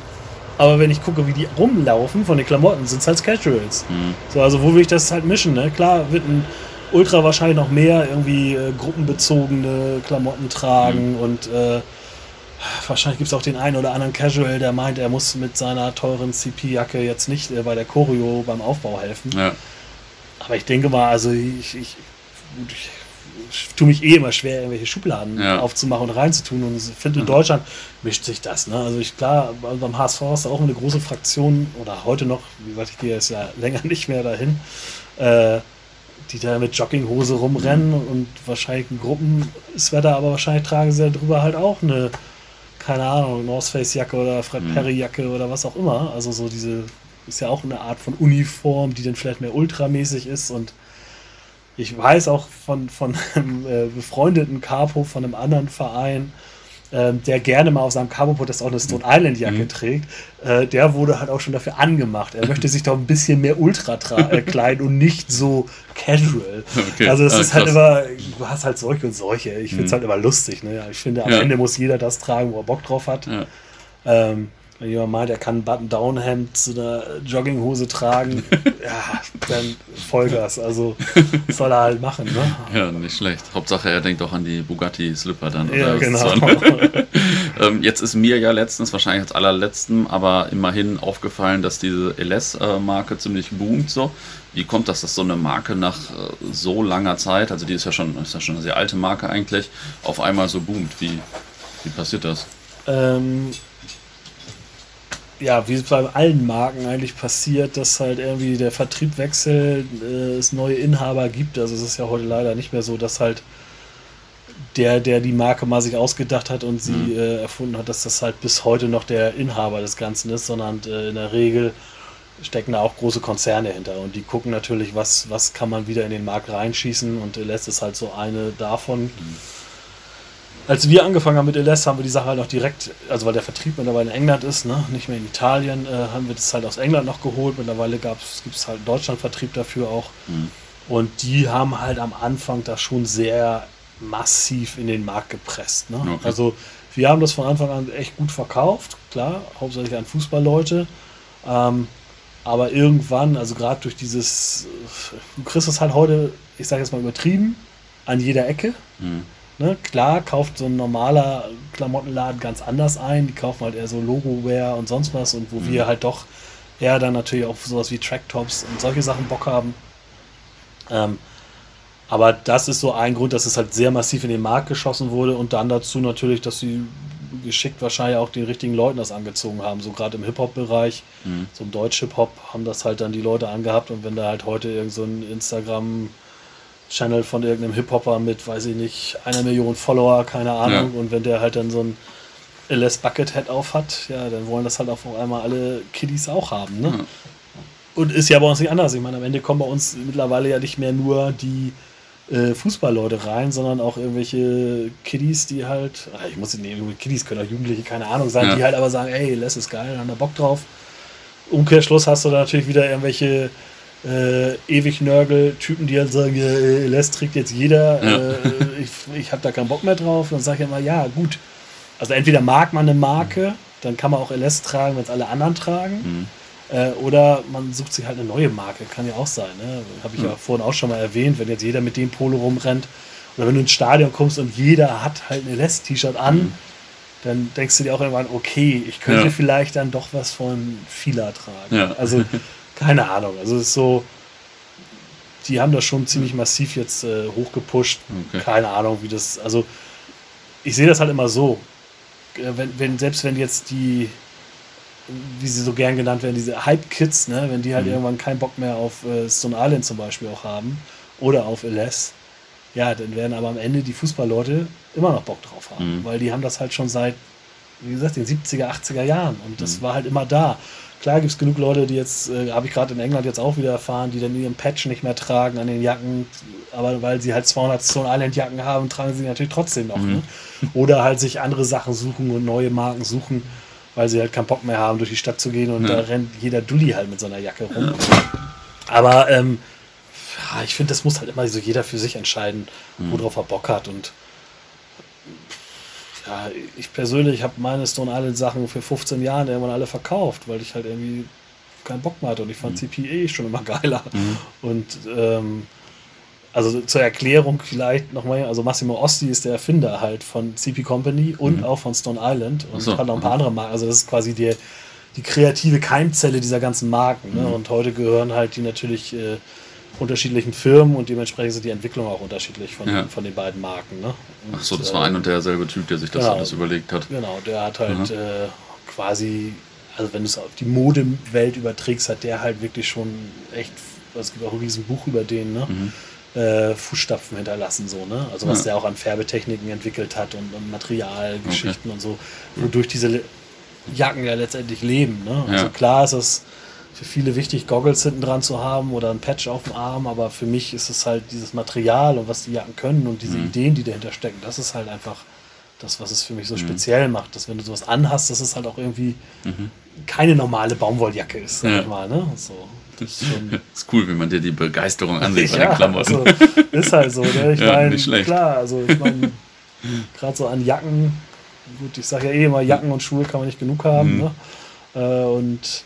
Aber wenn ich gucke, wie die rumlaufen von den Klamotten, sind es halt Casuals. Mhm. So, also wo will ich das halt mischen? Ne? Klar wird ein Ultra wahrscheinlich noch mehr irgendwie äh, gruppenbezogene Klamotten tragen mhm. und äh, wahrscheinlich gibt es auch den einen oder anderen Casual, der meint, er muss mit seiner teuren CP-Jacke jetzt nicht äh, bei der Choreo beim Aufbau helfen. Ja. Aber ich denke mal, also ich, ich, ich ich tue mich eh immer schwer, irgendwelche Schubladen ja. aufzumachen und reinzutun. Und ich finde, in Deutschland mischt sich das. Ne? Also ich klar, beim HSV ist auch eine große Fraktion, oder heute noch, wie weit ich gehe jetzt ja länger nicht mehr dahin, äh, die da mit Jogginghose rumrennen mhm. und wahrscheinlich in Gruppenswetter, aber wahrscheinlich tragen sie ja drüber halt auch eine, keine Ahnung, North Face Jacke oder Fred mhm. Perry Jacke oder was auch immer. Also so diese, ist ja auch eine Art von Uniform, die dann vielleicht mehr ultramäßig ist und ich weiß auch von, von einem äh, befreundeten Capo von einem anderen Verein, äh, der gerne mal auf seinem Capo-Protest auch eine Stone Island Jacke mhm. trägt, äh, der wurde halt auch schon dafür angemacht. Er möchte sich doch ein bisschen mehr Ultra äh, kleiden und nicht so casual. Okay. Also es ah, ist halt immer, du hast halt solche und solche. Ich finde es mhm. halt immer lustig. Ne? Ich finde, am ja. Ende muss jeder das tragen, wo er Bock drauf hat. Ja. Ähm, wenn jemand meint, er kann ein Button-Down-Hemd zu einer Jogginghose tragen, ja, dann Vollgas. Also soll er halt machen, ne? Ja, nicht schlecht. Hauptsache, er denkt auch an die Bugatti-Slipper dann. Ja, genau. ähm, jetzt ist mir ja letztens, wahrscheinlich als allerletzten, aber immerhin aufgefallen, dass diese LS-Marke ziemlich boomt so. Wie kommt das, dass so eine Marke nach äh, so langer Zeit, also die ist ja schon, ist ja schon eine sehr alte Marke eigentlich, auf einmal so boomt? Wie, wie passiert das? Ähm, ja, wie es bei allen Marken eigentlich passiert, dass halt irgendwie der Vertrieb wechselt, äh, es neue Inhaber gibt. Also es ist ja heute leider nicht mehr so, dass halt der, der die Marke mal sich ausgedacht hat und sie mhm. äh, erfunden hat, dass das halt bis heute noch der Inhaber des Ganzen ist, sondern äh, in der Regel stecken da auch große Konzerne hinter und die gucken natürlich, was, was kann man wieder in den Markt reinschießen und lässt es halt so eine davon. Mhm als wir angefangen haben mit LS, haben wir die Sache halt noch direkt, also weil der Vertrieb mittlerweile in England ist, ne? nicht mehr in Italien, äh, haben wir das halt aus England noch geholt. Mittlerweile gibt es halt Deutschland-Vertrieb dafür auch. Mhm. Und die haben halt am Anfang da schon sehr massiv in den Markt gepresst. Ne? Okay. Also wir haben das von Anfang an echt gut verkauft, klar, hauptsächlich an Fußballleute. Ähm, aber irgendwann, also gerade durch dieses, du kriegst es halt heute, ich sage jetzt mal übertrieben, an jeder Ecke. Mhm. Ne, klar kauft so ein normaler Klamottenladen ganz anders ein. Die kaufen halt eher so Logo-Wear und sonst was. Und wo mhm. wir halt doch eher dann natürlich auf sowas wie Tracktops und solche Sachen Bock haben. Ähm, aber das ist so ein Grund, dass es halt sehr massiv in den Markt geschossen wurde und dann dazu natürlich, dass sie geschickt wahrscheinlich auch den richtigen Leuten das angezogen haben. So gerade im Hip-Hop-Bereich, mhm. so im Deutsch-Hip-Hop haben das halt dann die Leute angehabt und wenn da halt heute irgend so ein Instagram- Channel von irgendeinem Hip-Hopper mit, weiß ich nicht, einer Million Follower, keine Ahnung. Ja. Und wenn der halt dann so ein LS Buckethead auf hat, ja, dann wollen das halt auf einmal alle Kiddies auch haben. Ne? Ja. Und ist ja bei uns nicht anders. Ich meine, am Ende kommen bei uns mittlerweile ja nicht mehr nur die äh, Fußballleute rein, sondern auch irgendwelche Kiddies, die halt, ah, ich muss nicht nehmen, Kiddies können auch Jugendliche, keine Ahnung sein, ja. die halt aber sagen, ey, LS ist geil, haben da Bock drauf. Umkehrschluss hast du da natürlich wieder irgendwelche äh, ewig Nörgel-Typen, die halt sagen, äh, Les trägt jetzt jeder, ja. äh, ich, ich habe da keinen Bock mehr drauf. Dann sage ich immer, ja, gut. Also entweder mag man eine Marke, dann kann man auch LS tragen, wenn es alle anderen tragen. Mhm. Äh, oder man sucht sich halt eine neue Marke, kann ja auch sein. Ne? Habe ich mhm. ja vorhin auch schon mal erwähnt, wenn jetzt jeder mit dem Polo rumrennt. Oder wenn du ins Stadion kommst und jeder hat halt ein LS-T-Shirt an, mhm. dann denkst du dir auch irgendwann, okay, ich könnte ja. vielleicht dann doch was von Fila tragen. Ja. Also keine Ahnung. Also es ist so, die haben das schon ziemlich massiv jetzt äh, hochgepusht. Okay. Keine Ahnung, wie das. Also ich sehe das halt immer so. Äh, wenn, wenn, selbst wenn jetzt die, wie sie so gern genannt werden, diese Hype-Kids, ne, wenn die halt mhm. irgendwann keinen Bock mehr auf äh, Stone Island zum Beispiel auch haben oder auf LS, ja, dann werden aber am Ende die Fußballleute immer noch Bock drauf haben, mhm. weil die haben das halt schon seit, wie gesagt, den 70er, 80er Jahren und das mhm. war halt immer da. Klar gibt es genug Leute, die jetzt, äh, habe ich gerade in England jetzt auch wieder erfahren, die dann ihren Patch nicht mehr tragen an den Jacken, aber weil sie halt 200 Stone Island Jacken haben, tragen sie natürlich trotzdem noch. Mhm. Ne? Oder halt sich andere Sachen suchen und neue Marken suchen, weil sie halt keinen Bock mehr haben, durch die Stadt zu gehen und ja. da rennt jeder Dulli halt mit so einer Jacke rum. Ja. Aber ähm, ich finde, das muss halt immer so jeder für sich entscheiden, mhm. worauf er Bock hat und ja, ich persönlich habe meine Stone Island Sachen für 15 Jahre irgendwann alle verkauft, weil ich halt irgendwie keinen Bock mehr hatte und ich fand mhm. CPE schon immer geiler. Mhm. Und ähm, Also zur Erklärung vielleicht nochmal, also Massimo Osti ist der Erfinder halt von CP Company und mhm. auch von Stone Island und so, hat noch ein paar aha. andere Marken. Also das ist quasi der, die kreative Keimzelle dieser ganzen Marken. Ne? Mhm. Und heute gehören halt die natürlich äh, unterschiedlichen Firmen und dementsprechend sind die Entwicklungen auch unterschiedlich von, ja. von den beiden Marken. Ne? Und, Ach so, das war ein und derselbe Typ, der sich das genau, alles überlegt hat. Genau, der hat halt äh, quasi, also wenn du es auf die Modewelt überträgst, hat der halt wirklich schon echt, es gibt auch ein riesen Buch über den, ne? Mhm äh, Fußstapfen hinterlassen, so, ne? Also was ja. der auch an Färbetechniken entwickelt hat und, und Materialgeschichten okay. und so, wodurch diese Jacken ja letztendlich leben. Ne? Also ja. klar ist es für viele wichtig, Goggles hinten dran zu haben oder ein Patch auf dem Arm, aber für mich ist es halt dieses Material und was die Jacken können und diese mhm. Ideen, die dahinter stecken, das ist halt einfach das, was es für mich so mhm. speziell macht. Dass wenn du sowas anhast, dass es halt auch irgendwie mhm. keine normale Baumwolljacke ist, sag ja. ich mal. Ne? So. Das ist, schon ist cool, wenn man dir die Begeisterung ansieht ja, bei den Klamotten. Also, ist halt so. Ne? Ich ja, meine, klar, also ich meine, gerade so an Jacken, gut, ich sage ja eh immer, Jacken und Schuhe kann man nicht genug haben. Mhm. Ne? Äh, und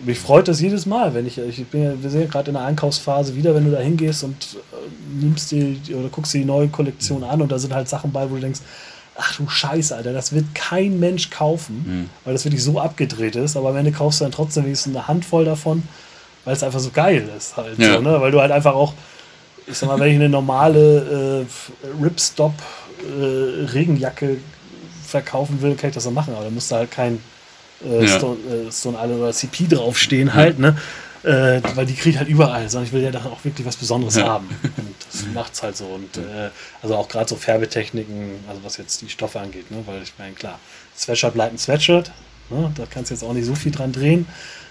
mich freut das jedes Mal, wenn ich, ich bin ja, wir sind ja gerade in der Einkaufsphase wieder, wenn du da hingehst und äh, nimmst dir oder guckst dir die neue Kollektion an und da sind halt Sachen bei, wo du denkst, ach du Scheiße, Alter, das wird kein Mensch kaufen, mhm. weil das wirklich so abgedreht ist, aber am Ende kaufst du dann trotzdem wenigstens eine Handvoll davon weil es einfach so geil ist halt. Ja. So, ne? Weil du halt einfach auch, ich sag mal, wenn ich eine normale äh, Ripstop äh, Regenjacke verkaufen will, kann ich das so machen, aber da musst du halt kein äh, ja. Stone, äh, Stone Island oder CP draufstehen ja. halt, ne? Äh, weil die kriegt halt überall, sondern ich will ja da auch wirklich was Besonderes ja. haben. Und das macht's halt so. Und äh, also auch gerade so Färbetechniken, also was jetzt die Stoffe angeht, ne? weil ich meine, klar, Sweatshirt bleibt ein Sweatshirt, ne? da kannst du jetzt auch nicht so viel dran drehen.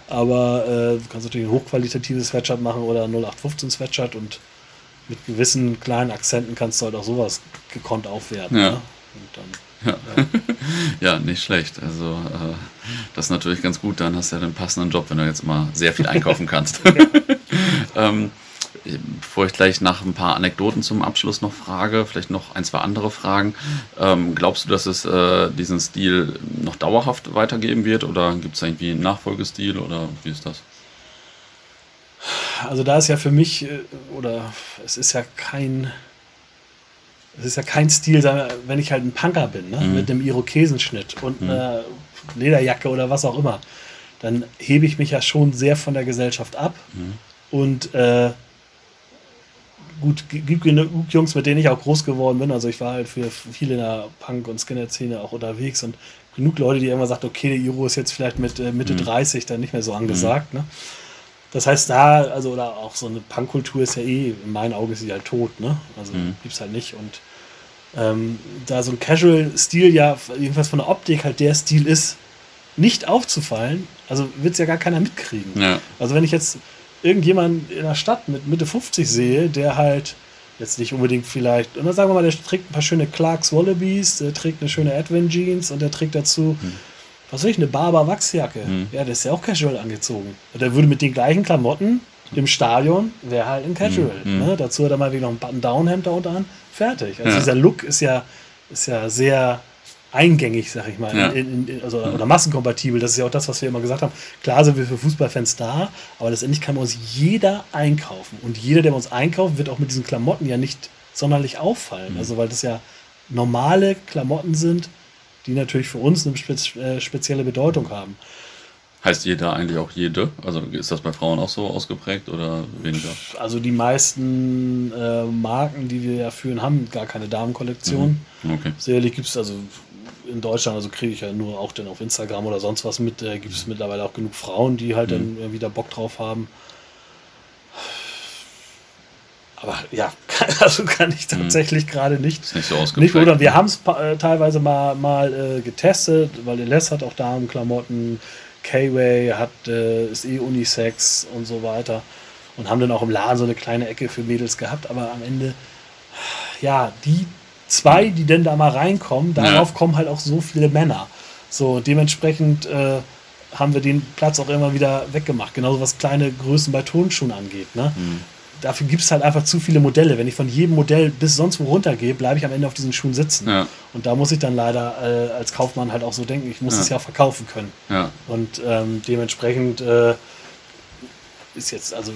Aber äh, du kannst natürlich ein hochqualitatives Sweatshirt machen oder 0815 Sweatshirt und mit gewissen kleinen Akzenten kannst du halt auch sowas gekonnt aufwerten. Ja. Ne? Dann, ja. ja. nicht schlecht. Also äh, das ist natürlich ganz gut. Dann hast du ja den passenden Job, wenn du jetzt mal sehr viel einkaufen kannst. ähm, bevor ich gleich nach ein paar Anekdoten zum Abschluss noch frage, vielleicht noch ein, zwei andere Fragen. Ähm, glaubst du, dass es äh, diesen Stil noch dauerhaft weitergeben wird oder gibt es irgendwie einen Nachfolgestil oder wie ist das? Also da ist ja für mich, äh, oder es ist ja kein, es ist ja kein Stil, wenn ich halt ein Punker bin, ne? mhm. mit einem Irokesenschnitt und mhm. einer Lederjacke oder was auch immer, dann hebe ich mich ja schon sehr von der Gesellschaft ab. Mhm. Und äh, gut, gibt genug Jungs, mit denen ich auch groß geworden bin. Also ich war halt für viele in der Punk- und Skinhead-Szene auch unterwegs und genug Leute, die immer sagt, okay, der Iro ist jetzt vielleicht mit äh, Mitte mhm. 30 dann nicht mehr so angesagt. Mhm. Ne? Das heißt, da, also, oder auch so eine Punkkultur ist ja eh, in meinen Augen ist sie halt tot, ne? Also mhm. es halt nicht. Und ähm, da so ein Casual-Stil ja, jedenfalls von der Optik halt der Stil ist, nicht aufzufallen, also wird es ja gar keiner mitkriegen. Ja. Also wenn ich jetzt irgendjemand in der Stadt mit Mitte 50 sehe, der halt jetzt nicht unbedingt vielleicht, und dann sagen wir mal, der trägt ein paar schöne Clarks Wallabies, der trägt eine schöne Advent Jeans und der trägt dazu, hm. Was weiß ich, eine Barber Wachsjacke. Hm. Ja, der ist ja auch casual angezogen. Der würde mit den gleichen Klamotten im Stadion, wäre halt ein Casual. Hm. Ne? Dazu hat er mal wieder noch ein Button-Down-Hemd da unter an. Fertig. Also ja. dieser Look ist ja, ist ja sehr eingängig, sag ich mal, ja. in, in, also, oder massenkompatibel. Das ist ja auch das, was wir immer gesagt haben. Klar sind wir für Fußballfans da, aber letztendlich kann uns jeder einkaufen. Und jeder, der uns einkauft, wird auch mit diesen Klamotten ja nicht sonderlich auffallen. Mhm. Also, weil das ja normale Klamotten sind, die natürlich für uns eine spe äh, spezielle Bedeutung haben. Heißt jeder eigentlich auch jede? Also ist das bei Frauen auch so ausgeprägt oder weniger? Also die meisten äh, Marken, die wir ja führen, haben gar keine Damenkollektion. Mhm. Okay. Sicherlich gibt es also in Deutschland, also kriege ich ja nur auch dann auf Instagram oder sonst was mit, äh, gibt es mittlerweile auch genug Frauen, die halt mhm. dann wieder Bock drauf haben. Aber ja, also kann ich mhm. tatsächlich mhm. gerade nicht. Ist nicht so. Nicht, oder wir haben es äh, teilweise mal, mal äh, getestet, weil Les hat auch Damenklamotten, K-Way hat, äh, ist eh Unisex und so weiter. Und haben dann auch im Laden so eine kleine Ecke für Mädels gehabt, aber am Ende, ja, die zwei, die denn da mal reinkommen, darauf ja. kommen halt auch so viele Männer. So, dementsprechend äh, haben wir den Platz auch immer wieder weggemacht. Genauso was kleine Größen bei Tonschuhen angeht. Ne? Mhm. Dafür gibt es halt einfach zu viele Modelle. Wenn ich von jedem Modell bis sonst wo runtergehe, bleibe ich am Ende auf diesen Schuhen sitzen. Ja. Und da muss ich dann leider äh, als Kaufmann halt auch so denken, ich muss ja. es ja verkaufen können. Ja. Und ähm, dementsprechend äh, ist jetzt, also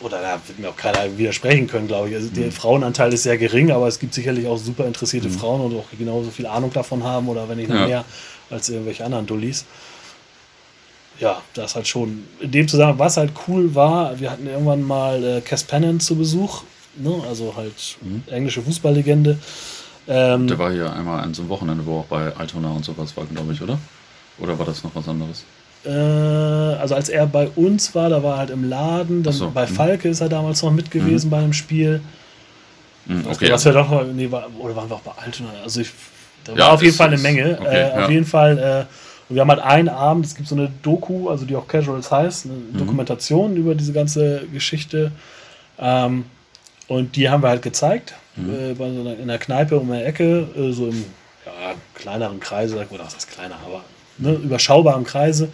oder da wird mir auch keiner widersprechen können, glaube ich. Also der mhm. Frauenanteil ist sehr gering, aber es gibt sicherlich auch super interessierte mhm. Frauen und auch genauso viel Ahnung davon haben oder wenn nicht noch mehr als irgendwelche anderen Dullis. Ja, das halt schon. In dem Zusammenhang, was halt cool war, wir hatten irgendwann mal äh, Cass Pennon zu Besuch, ne? also halt mhm. englische Fußballlegende. Ähm, der war hier einmal an so einem Wochenende, wo auch bei Altona und sowas war, glaube ich, oder? Oder war das noch was anderes? Äh, also als er bei uns war, da war er halt im Laden. Dann so, bei mh. Falke ist er damals noch mit gewesen mhm. bei einem Spiel. Mhm, okay. Was wir doch nee, war, oder waren wir auch bei Altona? Also ich, da ja, war auf jeden Fall eine Menge. Okay, äh, ja. Auf jeden Fall. Und wir haben halt einen Abend, es gibt so eine Doku, also die auch Casuals heißt, eine mhm. Dokumentation über diese ganze Geschichte. Ähm, und die haben wir halt gezeigt. Mhm. Äh, bei so einer, in der Kneipe um eine Ecke, äh, so im ja, kleineren Kreise, oder was heißt kleiner, aber ne, überschaubaren Kreise.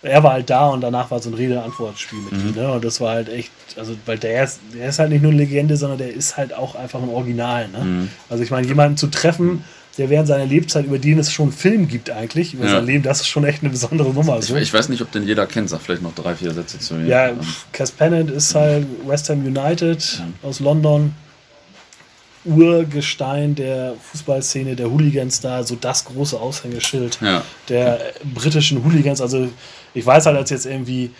Er war halt da und danach war so ein Rede-Antwort-Spiel mit mhm. ihm. Ne? Und das war halt echt, also, weil der ist, der ist halt nicht nur eine Legende, sondern der ist halt auch einfach ein Original. Ne? Mhm. Also, ich meine, jemanden zu treffen, der während seiner Lebzeit, über den es schon einen Film gibt eigentlich, über ja. sein Leben, das ist schon echt eine besondere Nummer. So. Ich, ich, weiß nicht, ob den jeder kennt, sag vielleicht noch drei, vier Sätze zu ihm. Ja, Cass Pennant ist halt West Ham United mhm. aus London, Urgestein der Fußballszene, der Hooligans da, so das große Aushängeschild ja. der britischen Hooligans. Also ich weiß halt, als jetzt irgendwie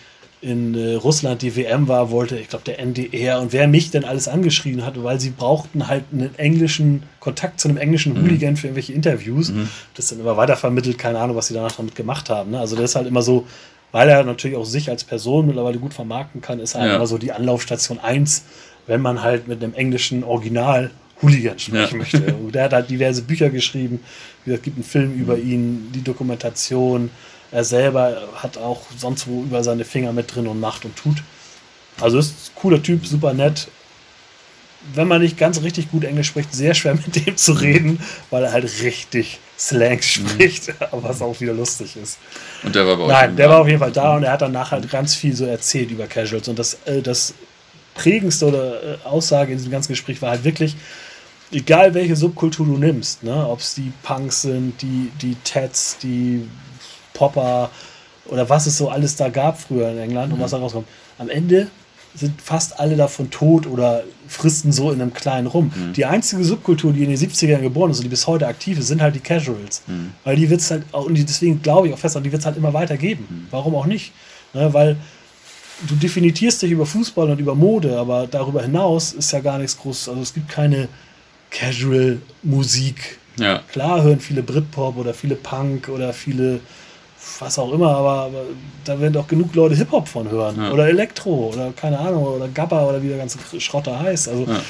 in äh, Russland die WM war, wollte, ich glaube, der NDR und wer mich denn alles angeschrieben hat, weil sie brauchten halt einen englischen Kontakt zu einem englischen mhm. Hooligan für irgendwelche Interviews. Mhm. Das dann immer weitervermittelt, keine Ahnung, was sie danach damit gemacht haben. Ne? Also das ist halt immer so, weil er natürlich auch sich als Person mittlerweile gut vermarkten kann, ist halt ja. immer so die Anlaufstation 1, wenn man halt mit einem englischen Original Hooligan sprechen ja. möchte. Und der hat halt diverse Bücher geschrieben. Es gibt einen Film über mhm. ihn, die Dokumentation. Er selber hat auch sonst wo über seine Finger mit drin und macht und tut. Also ist ein cooler Typ, super nett. Wenn man nicht ganz richtig gut Englisch spricht, sehr schwer mit dem zu reden, weil er halt richtig Slang mhm. spricht, mhm. was auch wieder lustig ist. Und der war bei euch Nein, der war auf jeden Fall da und er hat danach halt ganz viel so erzählt über Casuals. Und das, äh, das prägendste oder äh, Aussage in diesem ganzen Gespräch war halt wirklich, egal welche Subkultur du nimmst, ne, ob es die Punks sind, die, die Tats, die Popper oder was es so alles da gab früher in England mhm. und was da rauskommt. Am Ende sind fast alle davon tot oder fristen so in einem kleinen rum. Mhm. Die einzige Subkultur, die in den 70ern geboren ist und die bis heute aktiv ist, sind halt die Casuals. Mhm. Weil die wird es halt, und deswegen glaube ich auch fest, die wird es halt immer weiter geben. Mhm. Warum auch nicht? Ne, weil du definitierst dich über Fußball und über Mode, aber darüber hinaus ist ja gar nichts groß. Also es gibt keine Casual-Musik. Ja. Klar hören viele Britpop oder viele Punk oder viele was auch immer, aber, aber da werden doch genug Leute Hip-Hop von hören. Ja. Oder Elektro oder keine Ahnung, oder Gabba oder wie der ganze Schrotter heißt. Also ja.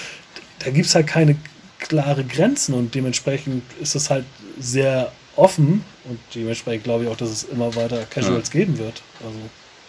da gibt es halt keine klare Grenzen und dementsprechend ist es halt sehr offen und dementsprechend glaube ich auch, dass es immer weiter Casuals ja. geben wird. Also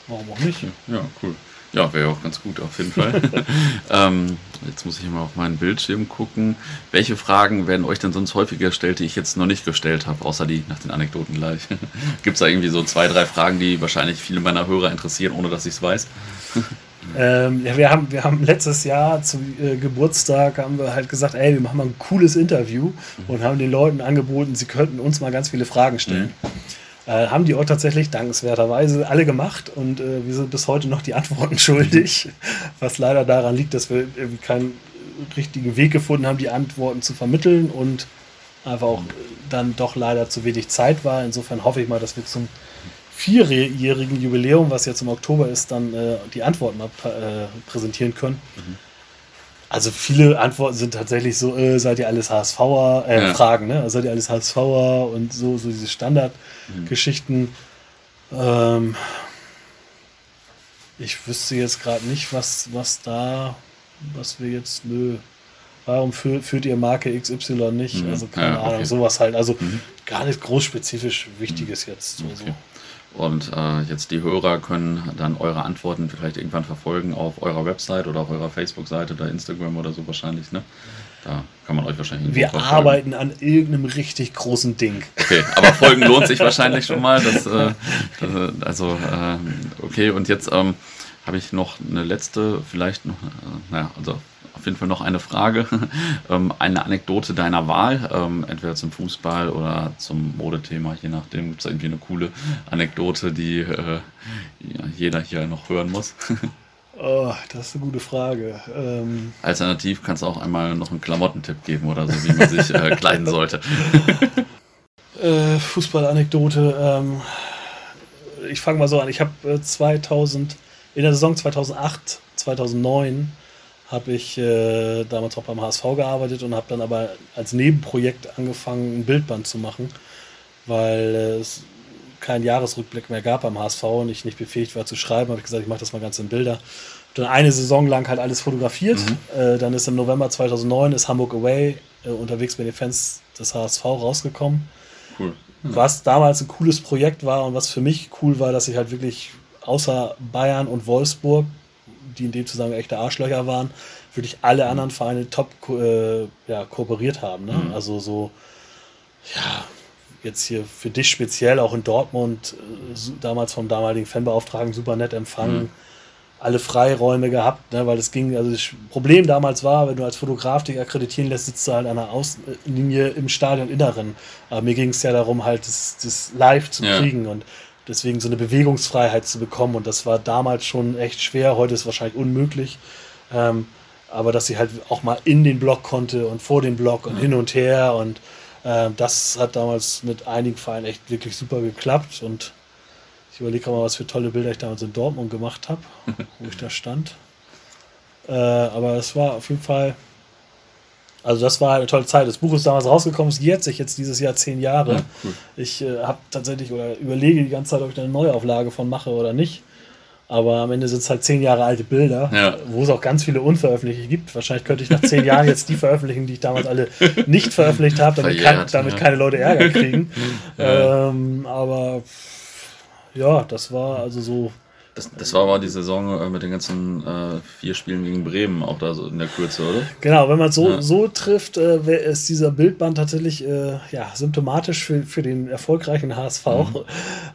warum auch nicht? Ja, cool. Ja, wäre auch ganz gut auf jeden Fall. ähm, jetzt muss ich mal auf meinen Bildschirm gucken. Welche Fragen werden euch denn sonst häufiger gestellt, die ich jetzt noch nicht gestellt habe, außer die nach den Anekdoten gleich? Gibt es da irgendwie so zwei, drei Fragen, die wahrscheinlich viele meiner Hörer interessieren, ohne dass ich es weiß? ähm, ja, wir haben, wir haben letztes Jahr zum äh, Geburtstag haben wir halt gesagt, ey, wir machen mal ein cooles Interview mhm. und haben den Leuten angeboten, sie könnten uns mal ganz viele Fragen stellen. Mhm. Äh, haben die auch tatsächlich dankenswerterweise alle gemacht und äh, wir sind bis heute noch die Antworten schuldig, was leider daran liegt, dass wir irgendwie keinen richtigen Weg gefunden haben, die Antworten zu vermitteln und einfach auch dann doch leider zu wenig Zeit war. Insofern hoffe ich mal, dass wir zum vierjährigen Jubiläum, was jetzt im Oktober ist, dann äh, die Antworten mal äh, präsentieren können. Mhm. Also viele Antworten sind tatsächlich so, äh, seid ihr alles HSVer, äh, ja. Fragen, ne? seid ihr alles HSVer und so, so diese Standardgeschichten. Mhm. Ähm, ich wüsste jetzt gerade nicht, was, was da, was wir jetzt, nö, warum führt, führt ihr Marke XY nicht? Mhm. Also keine ja, okay. Ahnung, sowas halt. Also mhm. gar nicht groß spezifisch Wichtiges mhm. jetzt. Okay. So. Und äh, jetzt die Hörer können dann eure Antworten vielleicht irgendwann verfolgen auf eurer Website oder auf eurer Facebook-Seite oder Instagram oder so wahrscheinlich, ne? Da kann man euch wahrscheinlich. Wir arbeiten an irgendeinem richtig großen Ding. Okay, aber Folgen lohnt sich wahrscheinlich schon mal. Das, äh, das, also, äh, okay, und jetzt ähm, habe ich noch eine letzte, vielleicht noch, äh, naja, also auf jeden Fall noch eine Frage. ähm, eine Anekdote deiner Wahl, ähm, entweder zum Fußball oder zum Modethema, je nachdem. Gibt es irgendwie eine coole Anekdote, die äh, jeder hier noch hören muss? Oh, das ist eine gute Frage. Ähm, Alternativ kannst du auch einmal noch einen Klamottentipp geben oder so, wie man sich äh, kleiden sollte. äh, Fußballanekdote. Ähm, ich fange mal so an. Ich habe äh, 2000, in der Saison 2008, 2009 habe ich äh, damals auch beim HSV gearbeitet und habe dann aber als Nebenprojekt angefangen, ein Bildband zu machen, weil äh, es keinen Jahresrückblick mehr gab beim HSV und ich nicht befähigt war zu schreiben, habe ich gesagt, ich mache das mal ganz in Bilder. Dann eine Saison lang halt alles fotografiert. Mhm. Äh, dann ist im November 2009 ist Hamburg Away äh, unterwegs bei den Fans des HSV rausgekommen. Cool. Mhm. Was damals ein cooles Projekt war und was für mich cool war, dass ich halt wirklich außer Bayern und Wolfsburg, die in dem Zusammenhang echte Arschlöcher waren, wirklich alle mhm. anderen Vereine top äh, ja, kooperiert haben. Ne? Mhm. Also so, ja, jetzt hier für dich speziell auch in Dortmund, äh, damals vom damaligen Fanbeauftragten super nett empfangen. Mhm. Alle Freiräume gehabt, ne, weil das ging, also das Problem damals war, wenn du als Fotograf dich akkreditieren lässt, sitzt du halt an der Außenlinie im Stadioninneren. Aber mir ging es ja darum, halt das, das live zu ja. kriegen und deswegen so eine Bewegungsfreiheit zu bekommen. Und das war damals schon echt schwer, heute ist es wahrscheinlich unmöglich. Ähm, aber dass sie halt auch mal in den Block konnte und vor dem Block und ja. hin und her und ähm, das hat damals mit einigen Vereinen echt wirklich super geklappt und ich überlege mal, was für tolle Bilder ich damals in Dortmund gemacht habe, wo ich da stand. Äh, aber es war auf jeden Fall, also das war eine tolle Zeit. Das Buch ist damals rausgekommen, es jährt sich jetzt dieses Jahr zehn Jahre. Ja, cool. Ich äh, habe tatsächlich oder überlege die ganze Zeit, ob ich eine Neuauflage von mache oder nicht. Aber am Ende sind es halt zehn Jahre alte Bilder, ja. wo es auch ganz viele unveröffentlichte gibt. Wahrscheinlich könnte ich nach zehn Jahren jetzt die veröffentlichen, die ich damals alle nicht veröffentlicht habe, damit, kein, damit ja. keine Leute Ärger kriegen. Ähm, aber ja, das war also so. Das, das war aber die Saison äh, mit den ganzen äh, vier Spielen gegen Bremen auch da so in der Kürze, oder? Genau, wenn man es so, so trifft, äh, ist dieser Bildband tatsächlich äh, ja, symptomatisch für, für den erfolgreichen HSV. Mhm.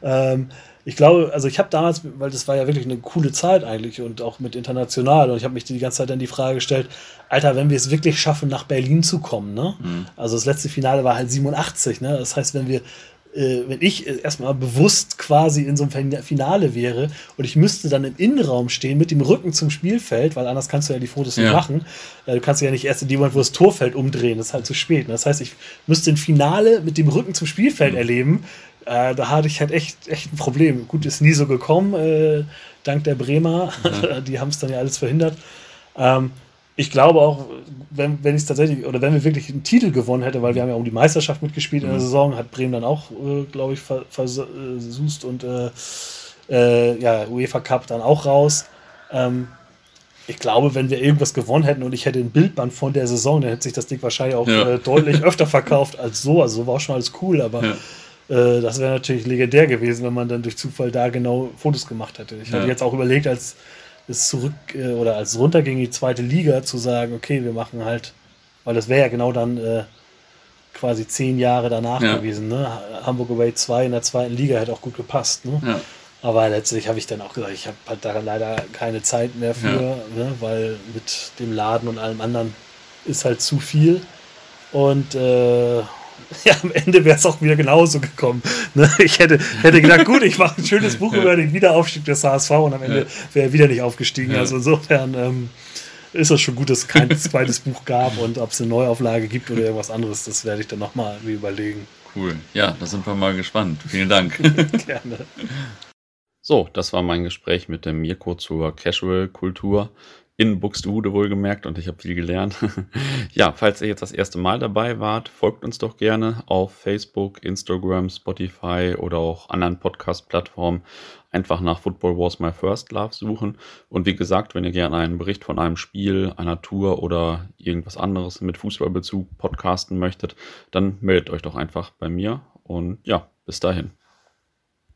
ähm, ich glaube, also ich habe damals, weil das war ja wirklich eine coole Zeit eigentlich und auch mit international und ich habe mich die ganze Zeit dann die Frage gestellt, Alter, wenn wir es wirklich schaffen, nach Berlin zu kommen, ne? Mhm. Also das letzte Finale war halt 87, ne? Das heißt, wenn wir äh, wenn ich erstmal bewusst quasi in so einem Finale wäre und ich müsste dann im Innenraum stehen mit dem Rücken zum Spielfeld, weil anders kannst du ja die Fotos ja. nicht machen. Äh, du kannst ja nicht erst in dem Moment, wo das Torfeld umdrehen, das ist halt zu spät. Ne? Das heißt, ich müsste ein Finale mit dem Rücken zum Spielfeld mhm. erleben äh, da hatte ich halt echt, echt ein Problem. Gut, ist nie so gekommen, äh, dank der Bremer. Mhm. Die haben es dann ja alles verhindert. Ähm, ich glaube auch, wenn, wenn ich es tatsächlich, oder wenn wir wirklich einen Titel gewonnen hätten, weil wir haben ja um die Meisterschaft mitgespielt mhm. in der mhm. Saison, hat Bremen dann auch, äh, glaube ich, versucht und äh, äh, ja, UEFA Cup dann auch raus. Ähm, ich glaube, wenn wir irgendwas gewonnen hätten und ich hätte ein Bildband von der Saison, dann hätte sich das Ding wahrscheinlich auch ja. äh, deutlich öfter verkauft als so. Also so war auch schon alles cool, aber ja. Äh, das wäre natürlich legendär gewesen, wenn man dann durch Zufall da genau Fotos gemacht hätte. Ich ja. hatte jetzt auch überlegt, als es zurück äh, oder als es runterging in die zweite Liga, zu sagen, okay, wir machen halt, weil das wäre ja genau dann äh, quasi zehn Jahre danach ja. gewesen. Ne? Hamburg Away 2 in der zweiten Liga hätte auch gut gepasst. Ne? Ja. Aber letztlich habe ich dann auch gesagt, ich habe halt da leider keine Zeit mehr für, ne? weil mit dem Laden und allem anderen ist halt zu viel. Und äh, ja, am Ende wäre es auch wieder genauso gekommen. Ne? Ich hätte, hätte gedacht, gut, ich mache ein schönes Buch über den Wiederaufstieg des HSV und am Ende wäre er wieder nicht aufgestiegen. Also insofern ähm, ist es schon gut, dass es kein zweites Buch gab und ob es eine Neuauflage gibt oder irgendwas anderes, das werde ich dann nochmal überlegen. Cool. Ja, da sind wir mal gespannt. Vielen Dank. Gerne. So, das war mein Gespräch mit dem Mirko zur Casual-Kultur in Buxtehude wohlgemerkt und ich habe viel gelernt. ja, falls ihr jetzt das erste Mal dabei wart, folgt uns doch gerne auf Facebook, Instagram, Spotify oder auch anderen Podcast-Plattformen. Einfach nach Football Wars My First Love suchen. Und wie gesagt, wenn ihr gerne einen Bericht von einem Spiel, einer Tour oder irgendwas anderes mit Fußballbezug podcasten möchtet, dann meldet euch doch einfach bei mir. Und ja, bis dahin.